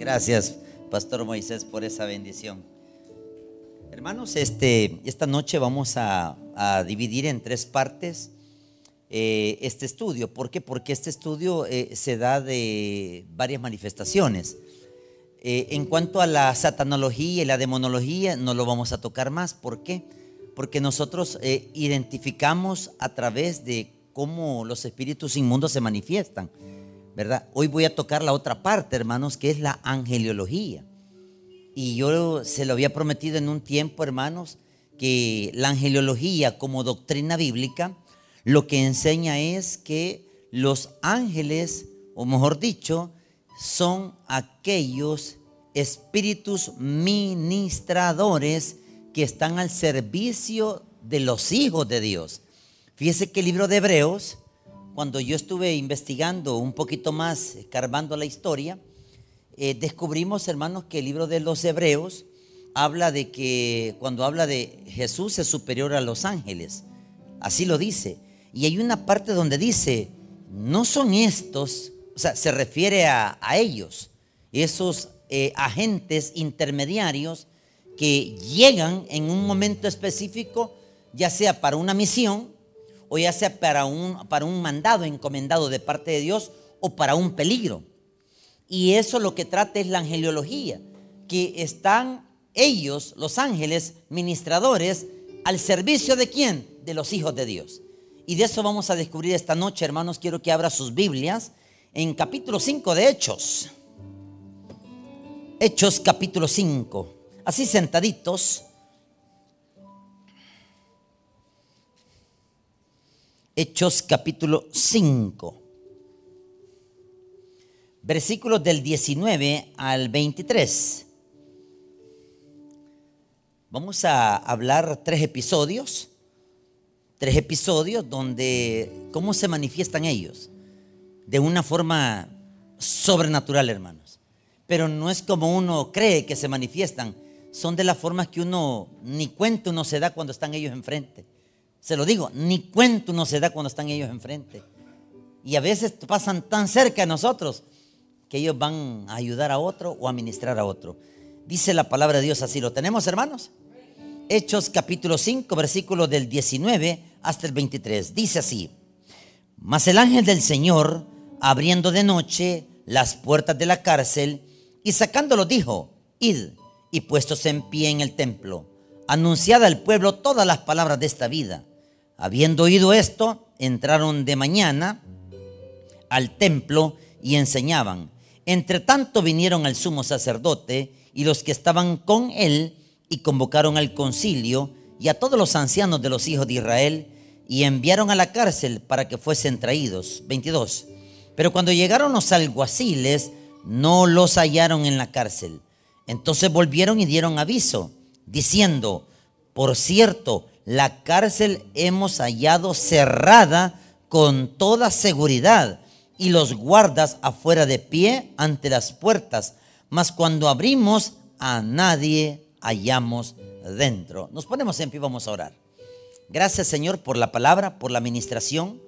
Gracias, Pastor Moisés, por esa bendición. Hermanos, este, esta noche vamos a, dividir en tres partes eh, este estudio. ¿Por qué? Porque este estudio eh, se da de varias manifestaciones. Eh, en cuanto a la satanología y la demonología, no lo vamos a tocar más. ¿Por qué? Porque nosotros identificamos a través de cómo los espíritus inmundos se manifiestan. ¿Verdad? Hoy voy a tocar la otra parte, hermanos, que es la angeliología. Y yo se lo había prometido en un tiempo, hermanos, que la angeliología como doctrina bíblica lo que enseña es que los ángeles, o mejor dicho, son aquellos espíritus ministradores que están al servicio de los hijos de Dios. Fíjese que el libro de Hebreos cuando yo estuve investigando un poquito más, escarbando la historia, eh, descubrimos, hermanos, que el libro de los Hebreos habla de que cuando habla de Jesús es superior a los ángeles. Así lo dice. Y hay una parte donde dice, no son estos, o sea, se refiere a, ellos, esos eh, agentes intermediarios que llegan en un momento específico, ya sea para una misión, o ya sea para un, para un mandado encomendado de parte de Dios o para un peligro. Y eso lo que trata es la angeliología, que están ellos, los ángeles ministradores, al servicio de quién? De los hijos de Dios. Y de eso vamos a descubrir esta noche, hermanos. Quiero que abra sus Biblias en capítulo 5 de Hechos. Hechos capítulo 5. Así sentaditos. Hechos capítulo 5, versículos del 19 al 23. Vamos a hablar tres episodios, tres episodios donde, ¿cómo se manifiestan ellos? De una forma sobrenatural, hermanos. Pero no es como uno cree que se manifiestan, son de las formas que uno ni cuenta uno se da cuando están ellos enfrente. Se lo digo, ni cuento no se da cuando están ellos enfrente. Y a veces pasan tan cerca de nosotros que ellos van a ayudar a otro o a ministrar a otro. Dice la palabra de Dios así. ¿Lo tenemos, hermanos? Hechos capítulo 5, versículo del 19 hasta el 23. Dice así. Mas el ángel del Señor, abriendo de noche las puertas de la cárcel y sacándolo, dijo, id y puestos en pie en el templo, anunciad al pueblo todas las palabras de esta vida. Habiendo oído esto, entraron de mañana al templo y enseñaban. Entre tanto vinieron al sumo sacerdote y los que estaban con él y convocaron al concilio y a todos los ancianos de los hijos de Israel y enviaron a la cárcel para que fuesen traídos. 22. Pero cuando llegaron los alguaciles, no los hallaron en la cárcel. Entonces volvieron y dieron aviso, diciendo, por cierto, la cárcel hemos hallado cerrada con toda seguridad y los guardas afuera de pie ante las puertas, mas cuando abrimos a nadie hallamos dentro. Nos ponemos en pie, vamos a orar. Gracias Señor por la palabra, por la administración,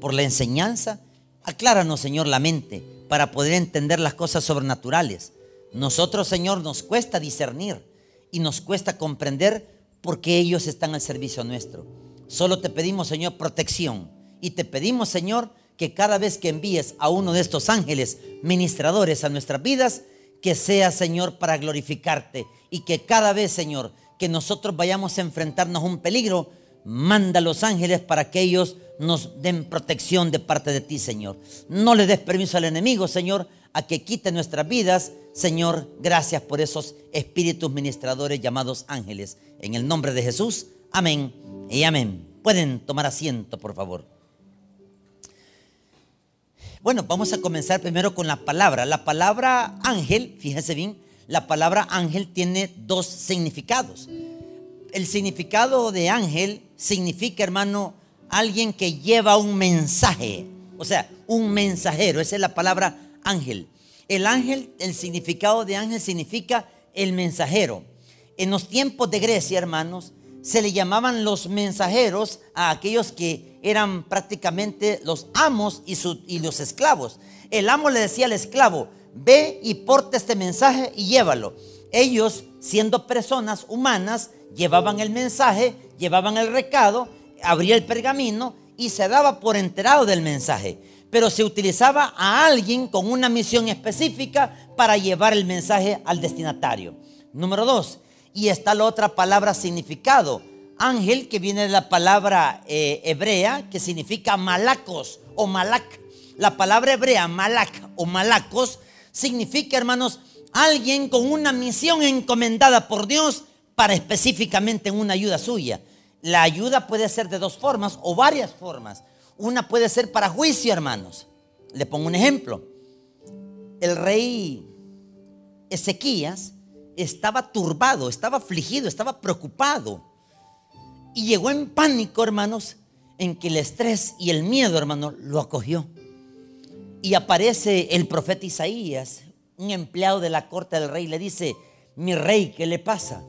por la enseñanza. Acláranos Señor la mente para poder entender las cosas sobrenaturales. Nosotros Señor nos cuesta discernir y nos cuesta comprender porque ellos están al servicio nuestro. Solo te pedimos, Señor, protección. Y te pedimos, Señor, que cada vez que envíes a uno de estos ángeles ministradores a nuestras vidas, que sea, Señor, para glorificarte. Y que cada vez, Señor, que nosotros vayamos a enfrentarnos a un peligro, manda a los ángeles para que ellos nos den protección de parte de ti, Señor. No le des permiso al enemigo, Señor, a que quite nuestras vidas. Señor, gracias por esos espíritus ministradores llamados ángeles. En el nombre de Jesús, amén y amén. Pueden tomar asiento, por favor. Bueno, vamos a comenzar primero con la palabra. La palabra ángel, fíjense bien, la palabra ángel tiene dos significados. El significado de ángel significa, hermano, alguien que lleva un mensaje. O sea, un mensajero. Esa es la palabra ángel. El ángel, el significado de ángel significa el mensajero. En los tiempos de Grecia, hermanos, se le llamaban los mensajeros a aquellos que eran prácticamente los amos y, los esclavos. El amo le decía al esclavo, ve y porta este mensaje y llévalo. Ellos, siendo personas humanas, llevaban el mensaje, llevaban el recado, abría el pergamino y se daba por enterado del mensaje. Pero se utilizaba a alguien con una misión específica para llevar el mensaje al destinatario. Número dos, y está la otra palabra significado. Ángel, que viene de la palabra eh, hebrea, que significa malacos o malac. La palabra hebrea, malac o malacos, significa, hermanos, alguien con una misión encomendada por Dios para específicamente una ayuda suya. La ayuda puede ser de dos formas o varias formas. Una puede ser para juicio, hermanos. Le pongo un ejemplo. El rey Ezequías estaba turbado, estaba afligido, estaba preocupado. Y llegó en pánico, hermanos, en que el estrés y el miedo, hermano, lo acogió. Y aparece el profeta Isaías, un empleado de la corte del rey, le dice, mi rey, ¿qué le pasa?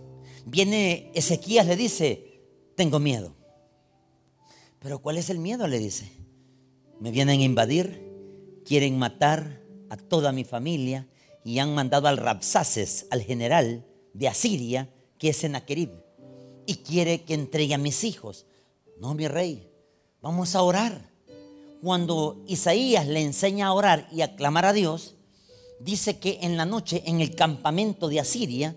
Viene Ezequías, le dice, tengo miedo. Pero ¿cuál es el miedo? Le dice, me vienen a invadir, quieren matar a toda mi familia y han mandado al Rapsaces, al general de Asiria, que es Senaquerib, y quiere que entregue a mis hijos. No, mi rey, vamos a orar. Cuando Isaías le enseña a orar y a clamar a Dios, dice que en la noche en el campamento de Asiria,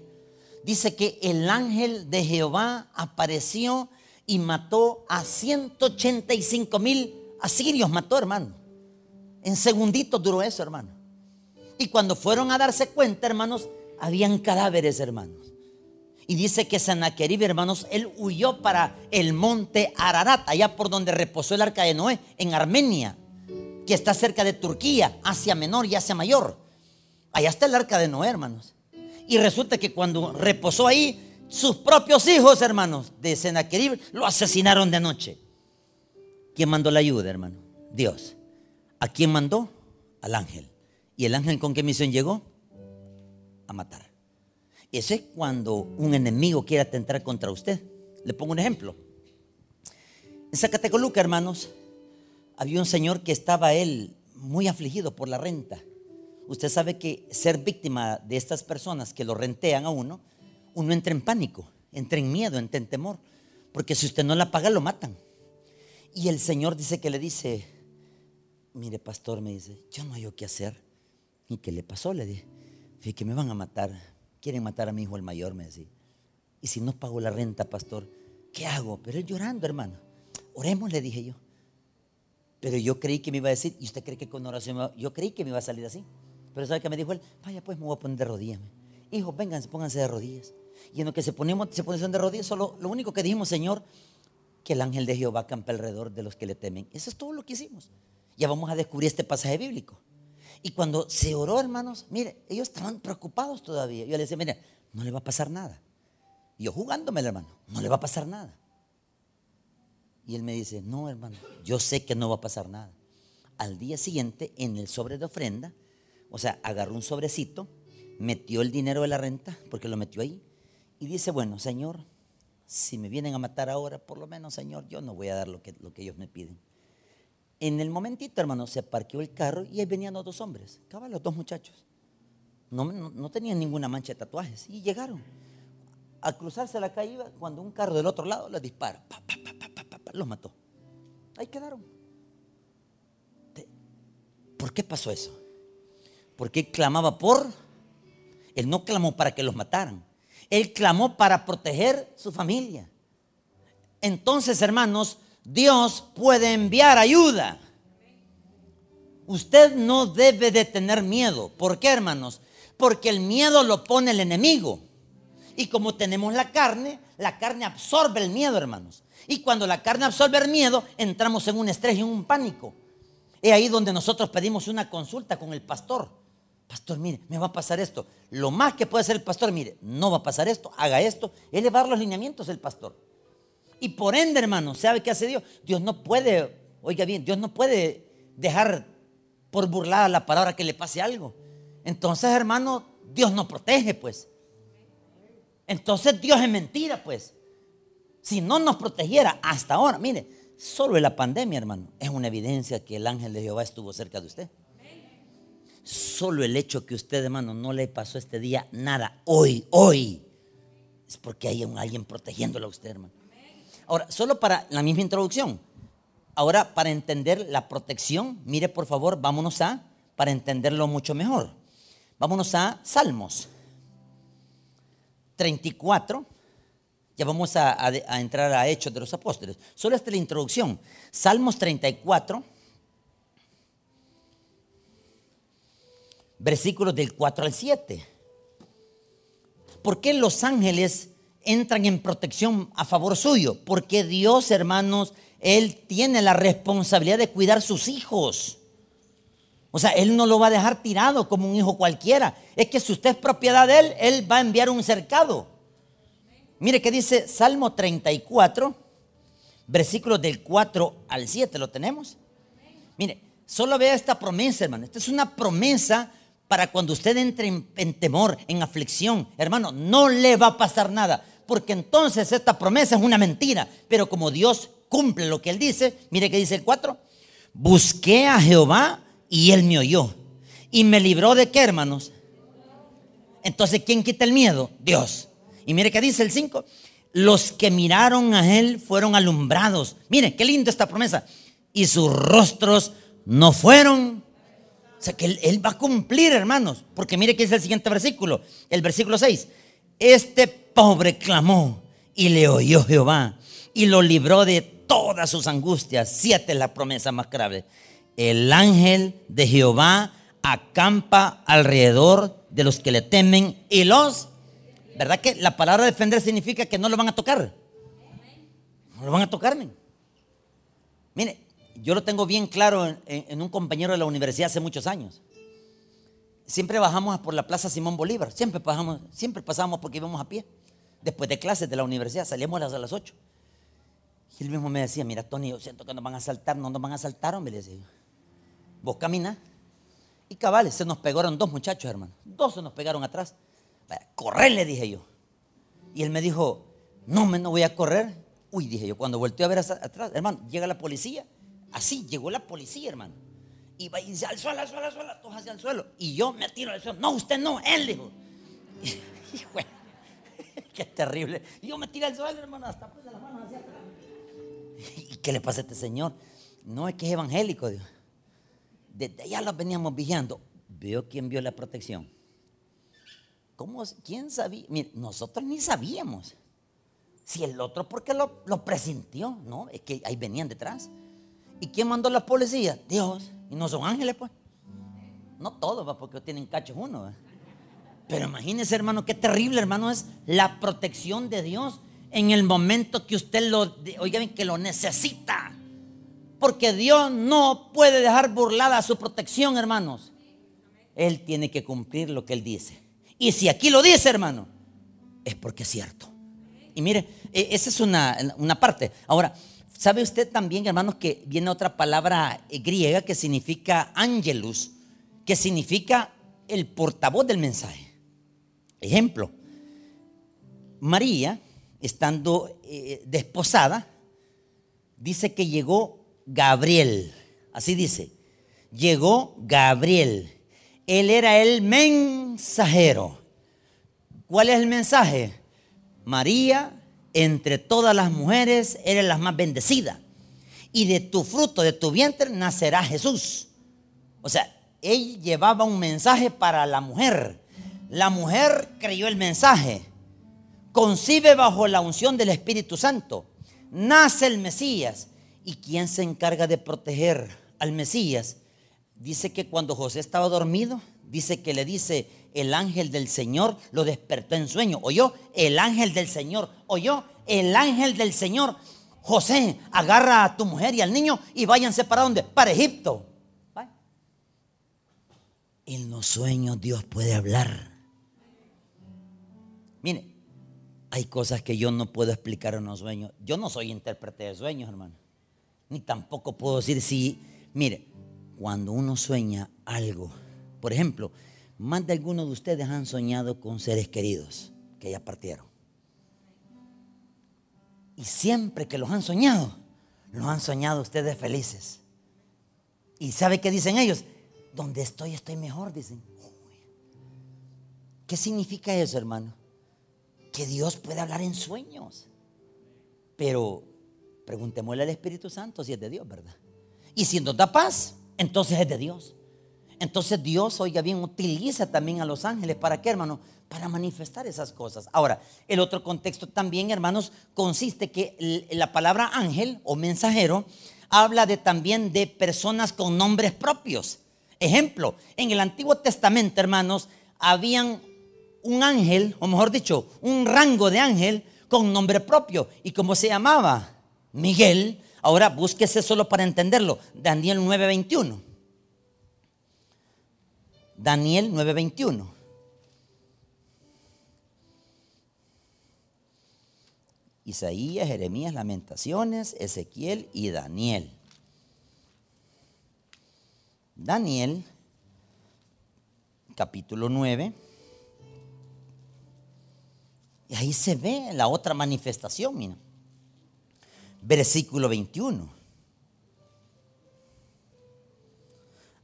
dice que el ángel de Jehová apareció y mató a 185 mil asirios, mató hermano. En segunditos duró eso, hermano. Y cuando fueron a darse cuenta, hermanos, habían cadáveres, hermanos. Y dice que Sanaquerib, hermanos, él huyó para el monte Ararat, allá por donde reposó el arca de Noé, en Armenia, que está cerca de Turquía, Asia Menor y Asia Mayor. Allá está el arca de Noé, hermanos. Y resulta que cuando reposó ahí, sus propios hijos, hermanos, de Senaquerib, lo asesinaron de noche. ¿Quién mandó la ayuda, hermano? Dios. ¿A quién mandó? Al ángel. ¿Y el ángel con qué misión llegó? A matar. Ese es cuando un enemigo quiere atentar contra usted. Le pongo un ejemplo. En Zacatecoluca, hermanos, había un señor que estaba él muy afligido por la renta. Usted sabe que ser víctima de estas personas que lo rentean a uno, uno entra en pánico, entra en miedo, entra en temor. Porque si usted no la paga, lo matan. Y el Señor dice que le dice, mire pastor, me dice, yo no hay qué hacer. ¿Y qué le pasó? Le dije, fíjate que me van a matar. Quieren matar a mi hijo el mayor, me decía. Y si no pago la renta, pastor, ¿qué hago? Pero él llorando, hermano. Oremos, le dije yo. Pero yo creí que me iba a decir, ¿y usted cree que con oración Yo creí que me iba a salir así. Pero ¿sabe qué me dijo él? Vaya, pues me voy a poner de rodillas. Hijo, vénganse, pónganse de rodillas. Y en lo que se ponemos, se ponen de rodillas, solo lo único que dijimos, Señor, que el ángel de Jehová campa alrededor de los que le temen. Eso es todo lo que hicimos. Ya vamos a descubrir este pasaje bíblico. Y cuando se oró, hermanos, mire, ellos estaban preocupados todavía. Yo le decía, mire, no le va a pasar nada. Y yo jugándome, hermano, no le va a pasar nada. Y él me dice, no, hermano, yo sé que no va a pasar nada. Al día siguiente, en el sobre de ofrenda, o sea, agarró un sobrecito, metió el dinero de la renta, porque lo metió ahí, y dice, bueno, Señor, si me vienen a matar ahora, por lo menos, Señor, yo no voy a dar lo que, lo que ellos me piden. En el momentito, hermano, se parqueó el carro y ahí venían los dos hombres, cabal, los dos muchachos. No, no, tenían ninguna mancha de tatuajes y llegaron. Al cruzarse la calle cuando un carro del otro lado les dispara, los mató. Ahí quedaron. ¿Por qué pasó eso? Porque él clamaba por, él no clamó para que los mataran, él clamó para proteger su familia. Entonces, hermanos, Dios puede enviar ayuda. Usted no debe de tener miedo. ¿Por qué, hermanos? Porque el miedo lo pone el enemigo. Y como tenemos la carne, la carne absorbe el miedo, hermanos. Y cuando la carne absorbe el miedo, entramos en un estrés y en un pánico. Es ahí donde nosotros pedimos una consulta con el pastor. Pastor, mire, me va a pasar esto. Lo más que puede hacer el pastor, mire, no va a pasar esto, haga esto. Él le va a dar los lineamientos el pastor. Y por ende, hermano, ¿sabe qué hace Dios? Dios no puede, oiga bien, Dios no puede dejar por burlada la palabra que le pase algo. Entonces, hermano, Dios no protege, pues. Entonces Dios es mentira, pues. Si no nos protegiera hasta ahora, mire, solo en la pandemia, hermano, es una evidencia que el ángel de Jehová estuvo cerca de usted. Solo el hecho que usted, hermano, no le pasó este día nada, hoy, hoy, es porque hay un, alguien protegiéndolo a usted, hermano. Ahora, solo para la misma introducción. Ahora, para entender la protección, mire por favor, vámonos a, para entenderlo mucho mejor. Vámonos a Salmos 34. Ya vamos a, a entrar a Hechos de los Apóstoles. Solo hasta la introducción. Salmos 34 versículos del 4 al 7. ¿Por qué los ángeles entran en protección a favor suyo? Porque Dios, hermanos, Él tiene la responsabilidad de cuidar sus hijos. O sea, Él no lo va a dejar tirado como un hijo cualquiera. Es que si usted es propiedad de Él, Él va a enviar un cercado. Mire que dice Salmo 34, versículos del 4 al 7, ¿lo tenemos? Mire, solo vea esta promesa, hermano. Esta es una promesa para cuando usted entre en, temor, en aflicción, hermano, no le va a pasar nada. Porque entonces esta promesa es una mentira. Pero como Dios cumple lo que Él dice, mire que dice el 4. Busqué a Jehová y Él me oyó. Y me libró de qué, hermanos. Entonces, ¿quién quita el miedo? Dios. Y mire que dice el 5. Los que miraron a Él fueron alumbrados. Mire, qué lindo esta promesa. Y sus rostros no fueron o sea que él, va a cumplir, hermanos. Porque mire que es el siguiente versículo, el versículo 6. Este pobre clamó y le oyó Jehová y lo libró de todas sus angustias. Siete es la promesa más grave. El ángel de Jehová acampa alrededor de los que le temen y los... ¿Verdad que la palabra defender significa que no lo van a tocar? No lo van a tocar. Mire, yo lo tengo bien claro en, un compañero de la universidad hace muchos años. Siempre bajamos por la Plaza Simón Bolívar, siempre pasamos, siempre pasábamos porque íbamos a pie. Después de clases de la universidad, salíamos a las 8. Y él mismo me decía, mira Tony, yo siento que nos van a saltar, no nos van a saltar, hombre, le decía. Vos camina. Y cabales, se nos pegaron dos muchachos, hermano. Dos se nos pegaron atrás. Correr, le dije yo. Y él me dijo, no, me no voy a correr. Uy, dije yo, cuando volteé a ver atrás, hermano, llega la policía Así llegó la policía, hermano. Y va y dice, al suelo, al suelo, al suelo, todos hacia el suelo. Y yo me tiro al suelo. No, usted no, él dijo. Hijo, qué terrible. Y yo me tiro al suelo, hermano, hasta de las manos hacia atrás. ¿Y qué le pasa a este señor? No es que es evangélico, Dios. Desde allá lo veníamos vigiando. Veo quién vio la protección. ¿Cómo? ¿Quién sabía? Mire, nosotros ni sabíamos. Si el otro, porque lo, lo presintió, ¿no? Es que ahí venían detrás. ¿Y quién mandó la policía? Dios. Y no son ángeles, pues. No todos, porque tienen cachos uno. Pero imagínese, hermano, qué terrible, hermano, es la protección de Dios en el momento que usted lo, oigan, que lo necesita. Porque Dios no puede dejar burlada su protección, hermanos. Él tiene que cumplir lo que Él dice. Y si aquí lo dice, hermano, es porque es cierto. Y mire, e, esa es una, una parte. Ahora, ¿Sabe usted también, hermanos, que viene otra palabra griega que significa angelus, que significa el portavoz del mensaje? Ejemplo, María, estando eh, desposada, dice que llegó Gabriel, así dice, llegó Gabriel. Él era el mensajero. ¿Cuál es el mensaje? María entre todas las mujeres eres la más bendecida. Y de tu fruto, de tu vientre, nacerá Jesús. O sea, él llevaba un mensaje para la mujer. La mujer creyó el mensaje. Concibe bajo la unción del Espíritu Santo. Nace el Mesías. ¿Y quién se encarga de proteger al Mesías? Dice que cuando José estaba dormido, dice que le dice, el ángel del Señor lo despertó en sueño. Oyó, el ángel del Señor. Oyó, el ángel del Señor. José, agarra a tu mujer y al niño y váyanse para dónde? Para Egipto. En los sueños Dios puede hablar. Mire, hay cosas que yo no puedo explicar en los sueños. Yo no soy intérprete de sueños, hermano. Ni tampoco puedo decir si, mire, cuando uno sueña algo, por ejemplo, más de algunos de ustedes han soñado con seres queridos que ya partieron. Y siempre que los han soñado, los han soñado ustedes felices. ¿Y sabe qué dicen ellos? donde estoy estoy mejor, dicen. ¿Qué significa eso, hermano? Que Dios puede hablar en sueños. Pero preguntémosle al Espíritu Santo si es de Dios, ¿verdad? Y si nos da paz, entonces es de Dios. Entonces Dios, oiga bien, utiliza también a los ángeles. ¿Para qué, hermano? Para manifestar esas cosas. Ahora, el otro contexto también, hermanos, consiste que la palabra ángel o mensajero habla de también de personas con nombres propios. Ejemplo, en el Antiguo Testamento, hermanos, habían un ángel, o mejor dicho, un rango de ángel con nombre propio. ¿Y cómo se llamaba? Miguel. Ahora búsquese solo para entenderlo. Daniel 9:21. Daniel 9:21. Isaías, Jeremías, Lamentaciones, Ezequiel y Daniel. Daniel, capítulo 9. Y ahí se ve la otra manifestación, mira. Versículo 21.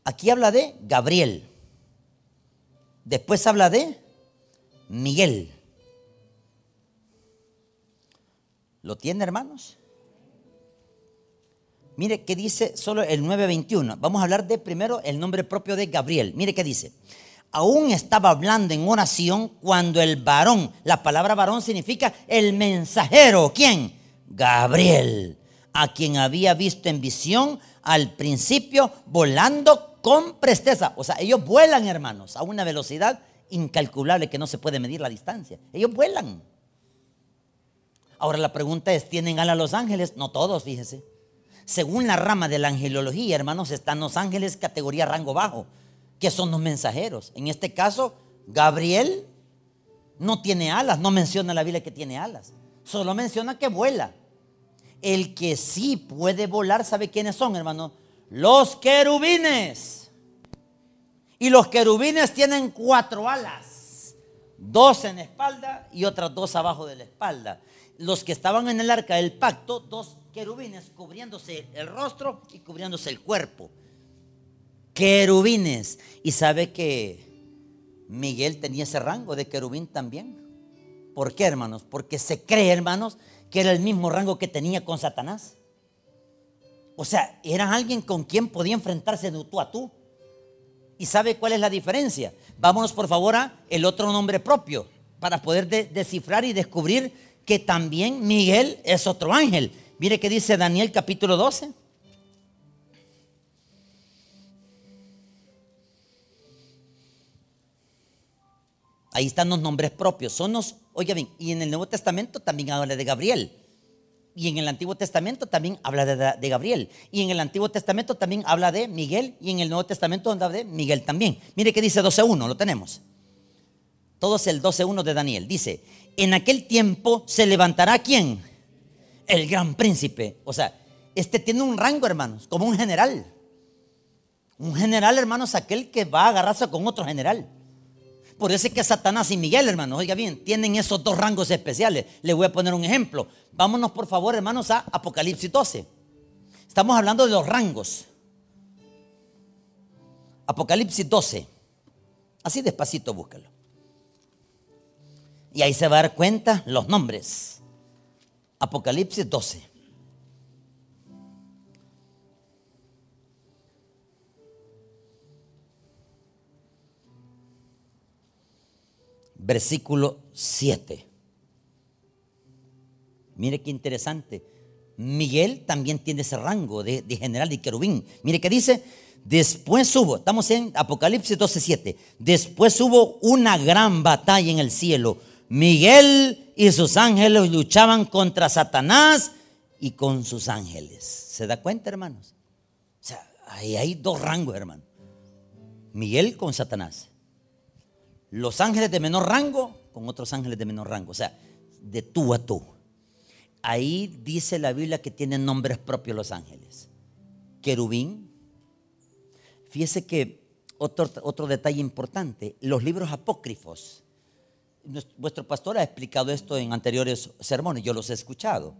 Aquí habla de Gabriel. Después habla de Miguel. ¿Lo tiene, hermanos? Mire qué dice solo el 921. Vamos a hablar de primero el nombre propio de Gabriel. Mire qué dice aún estaba hablando en oración cuando el varón, la palabra varón significa el mensajero, ¿quién? Gabriel, a quien había visto en visión al principio volando con presteza. O sea, ellos vuelan, hermanos, a una velocidad incalculable que no se puede medir la distancia. Ellos vuelan. Ahora la pregunta es, ¿tienen alas los ángeles? No todos, fíjese. Según la rama de la angelología, hermanos, están los ángeles categoría rango bajo que son los mensajeros. En este caso, Gabriel no tiene alas, no menciona la Biblia que tiene alas, solo menciona que vuela. El que sí puede volar, ¿sabe quiénes son, hermano? Los querubines. Y los querubines tienen cuatro alas, dos en espalda y otras dos abajo de la espalda. Los que estaban en el arca del pacto, dos querubines cubriéndose el rostro y cubriéndose el cuerpo querubines. Y sabe que Miguel tenía ese rango de querubín también. ¿Por qué, hermanos? Porque se cree, hermanos, que era el mismo rango que tenía con Satanás. O sea, era alguien con quien podía enfrentarse de tú a tú. ¿Y sabe cuál es la diferencia? Vámonos por favor a el otro nombre propio para poder descifrar y descubrir que también Miguel es otro ángel. Mire que dice Daniel capítulo 12. Ahí están los nombres propios. Son los, oiga bien, y en el Nuevo Testamento también habla de Gabriel. Y en el Antiguo Testamento también habla de, Gabriel. Y en el Antiguo Testamento también habla de Miguel. Y en el Nuevo Testamento habla de Miguel también. Mire que dice 12.1, lo tenemos. Todo es el 12.1 de Daniel. Dice, en aquel tiempo se levantará quién? El gran príncipe. O sea, este tiene un rango, hermanos, como un general. Un general, hermanos, aquel que va a agarrarse con otro general. Por eso es que Satanás y Miguel, hermanos, oiga bien, tienen esos dos rangos especiales. Le voy a poner un ejemplo. Vámonos, por favor, hermanos, a Apocalipsis 12. Estamos hablando de los rangos. Apocalipsis 12. Así despacito búscalo. Y ahí se va a dar cuenta los nombres. Apocalipsis 12. Versículo 7. Mire qué interesante. Miguel también tiene ese rango de, general de querubín. Mire qué dice, después hubo, estamos en Apocalipsis 12, 7, después hubo una gran batalla en el cielo. Miguel y sus ángeles luchaban contra Satanás y con sus ángeles. ¿Se da cuenta, hermanos? O sea, ahí hay dos rangos, hermano. Miguel con Satanás los ángeles de menor rango con otros ángeles de menor rango, o sea, de tú a tú. Ahí dice la Biblia que tienen nombres propios los ángeles. Querubín. Fíjese que otro, otro detalle importante, los libros apócrifos. Vuestro pastor ha explicado esto en anteriores sermones, yo los he escuchado.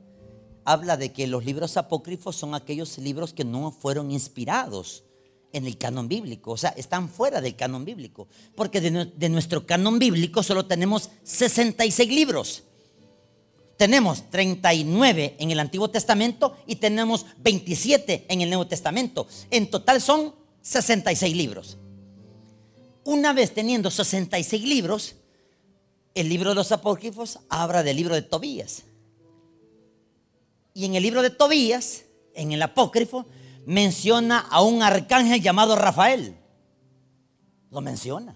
Habla de que los libros apócrifos son aquellos libros que no fueron inspirados en el canon bíblico, o sea, están fuera del canon bíblico, porque de, nuestro canon bíblico solo tenemos 66 libros. Tenemos 39 en el Antiguo Testamento y tenemos 27 en el Nuevo Testamento. En total son 66 libros. Una vez teniendo 66 libros, el libro de los apócrifos habla del libro de Tobías. Y en el libro de Tobías, en el apócrifo, menciona a un arcángel llamado Rafael. Lo menciona.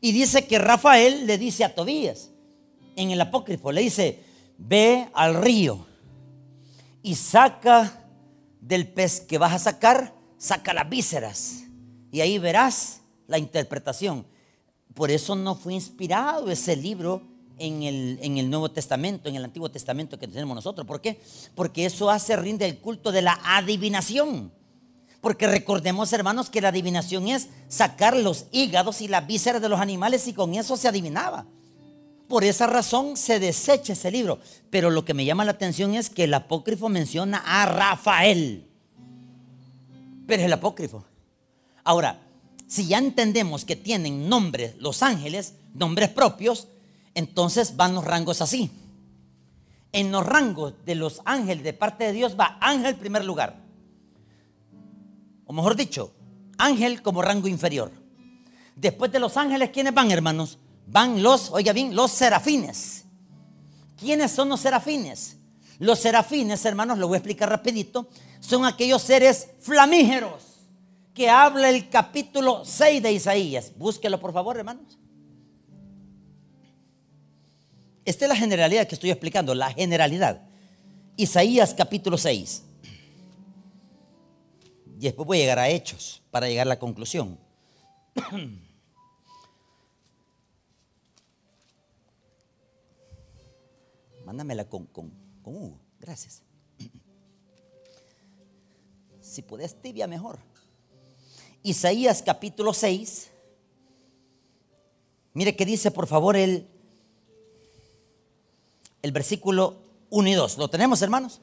Y dice que Rafael le dice a Tobías, en el apócrifo, le dice, ve al río y saca del pez que vas a sacar, saca las vísceras. Y ahí verás la interpretación. Por eso no fue inspirado ese libro en el, en el, Nuevo Testamento, en el Antiguo Testamento que tenemos nosotros. ¿Por qué? Porque eso hace rinde el culto de la adivinación. Porque recordemos, hermanos, que la adivinación es sacar los hígados y las vísceras de los animales y con eso se adivinaba. Por esa razón se desecha ese libro. Pero lo que me llama la atención es que el apócrifo menciona a Rafael. Pero es el apócrifo. Ahora, si ya entendemos que tienen nombres los ángeles, nombres propios, entonces van los rangos así. En los rangos de los ángeles de parte de Dios va ángel primer lugar. O mejor dicho, ángel como rango inferior. Después de los ángeles, ¿quiénes van, hermanos? Van los, oiga bien, los serafines. ¿Quiénes son los serafines? Los serafines, hermanos, lo voy a explicar rapidito, son aquellos seres flamígeros que habla el capítulo 6 de Isaías. Búsquelo, por favor, hermanos. Esta es la generalidad que estoy explicando, la generalidad. Isaías capítulo 6. Y después voy a llegar a hechos para llegar a la conclusión. Mándamela con, con, con Hugo. Gracias. Si puedes tibia, mejor. Isaías capítulo 6. Mire que dice por favor el, el versículo 1 y 2. ¿Lo tenemos hermanos?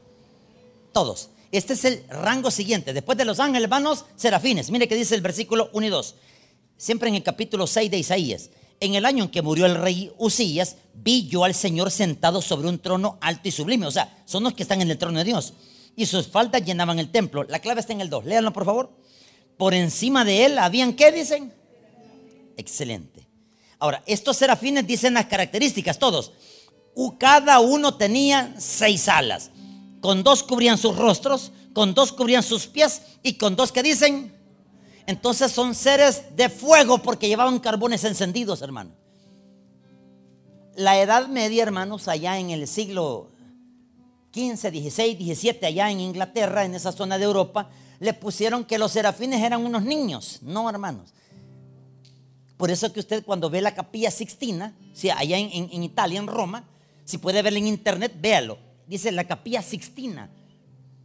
Todos. Este es el rango siguiente. Después de los ángeles, hermanos, serafines. Mire que dice el versículo 1 y 2. Siempre en el capítulo 6 de Isaías. En el año en que murió el rey Usías, vi yo al Señor sentado sobre un trono alto y sublime. O sea, son los que están en el trono de Dios. Y sus faldas llenaban el templo. La clave está en el 2. Léanlo, por favor por encima de él habían, ¿qué dicen? Excelente. Ahora, estos serafines dicen las características, todos. Cada uno tenía seis alas. Con dos cubrían sus rostros, con dos cubrían sus pies y con dos que dicen. Entonces son seres de fuego porque llevaban carbones encendidos, hermano. La Edad Media, hermanos, allá en el siglo 15, 16, 17, allá en Inglaterra, en esa zona de Europa, le pusieron que los serafines eran unos niños. No, hermanos. Por eso que usted cuando ve la capilla Sixtina, si allá en, Italia, en Roma, si puede verla en internet, véalo. Dice la capilla Sixtina,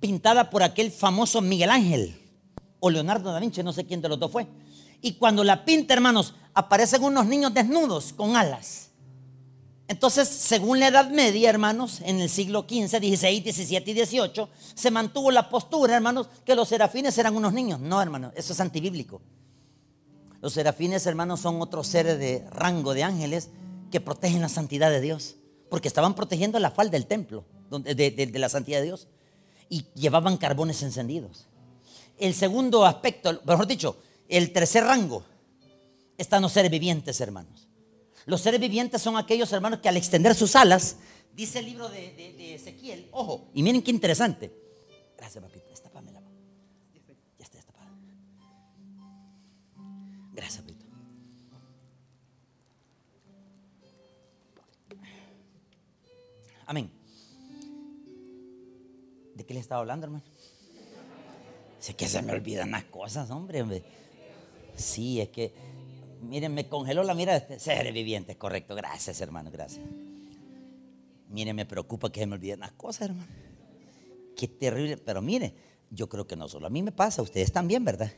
pintada por aquel famoso Miguel Ángel o Leonardo da Vinci, no sé quién de los dos fue. Y cuando la pinta, hermanos, aparecen unos niños desnudos con alas. Entonces, según la Edad Media, hermanos, en el siglo XV, XVI, XVII y XVIII, se mantuvo la postura, hermanos, que los serafines eran unos niños. No, hermanos, eso es antibíblico. Los serafines, hermanos, son otros seres de rango de ángeles que protegen la santidad de Dios, porque estaban protegiendo la falda del templo, de, de la santidad de Dios, y llevaban carbones encendidos. El segundo aspecto, mejor dicho, el tercer rango, están los seres vivientes, hermanos. Los seres vivientes son aquellos hermanos que al extender sus alas, dice el libro de, Ezequiel, ojo, y miren qué interesante. Gracias, papito. Destápame la Ya está destapada. Gracias, papito. Amén. ¿De qué le estaba hablando, hermano? Sé que se me olvidan las cosas, hombre. Sí, es que Miren, me congeló la mirada. Este ser viviente, correcto. Gracias, hermano, gracias. Miren, me preocupa que se me olviden las cosas, hermano. Qué terrible. Pero mire, yo creo que no solo a mí me pasa, ustedes también, ¿verdad?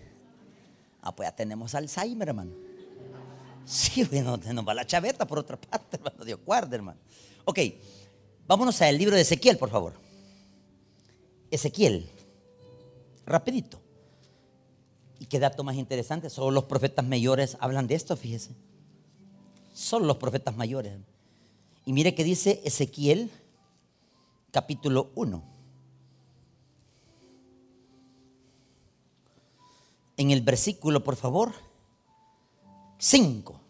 Ah, pues ya tenemos Alzheimer, hermano. Sí, bueno, nos va la chaveta por otra parte, hermano. Dios guarde, hermano. Ok, vámonos al libro de Ezequiel, por favor. Ezequiel, rapidito. Y qué dato más interesante, solo los profetas mayores hablan de esto, fíjese. Solo los profetas mayores. Y mire que dice Ezequiel, capítulo 1. En el versículo, por favor, 5.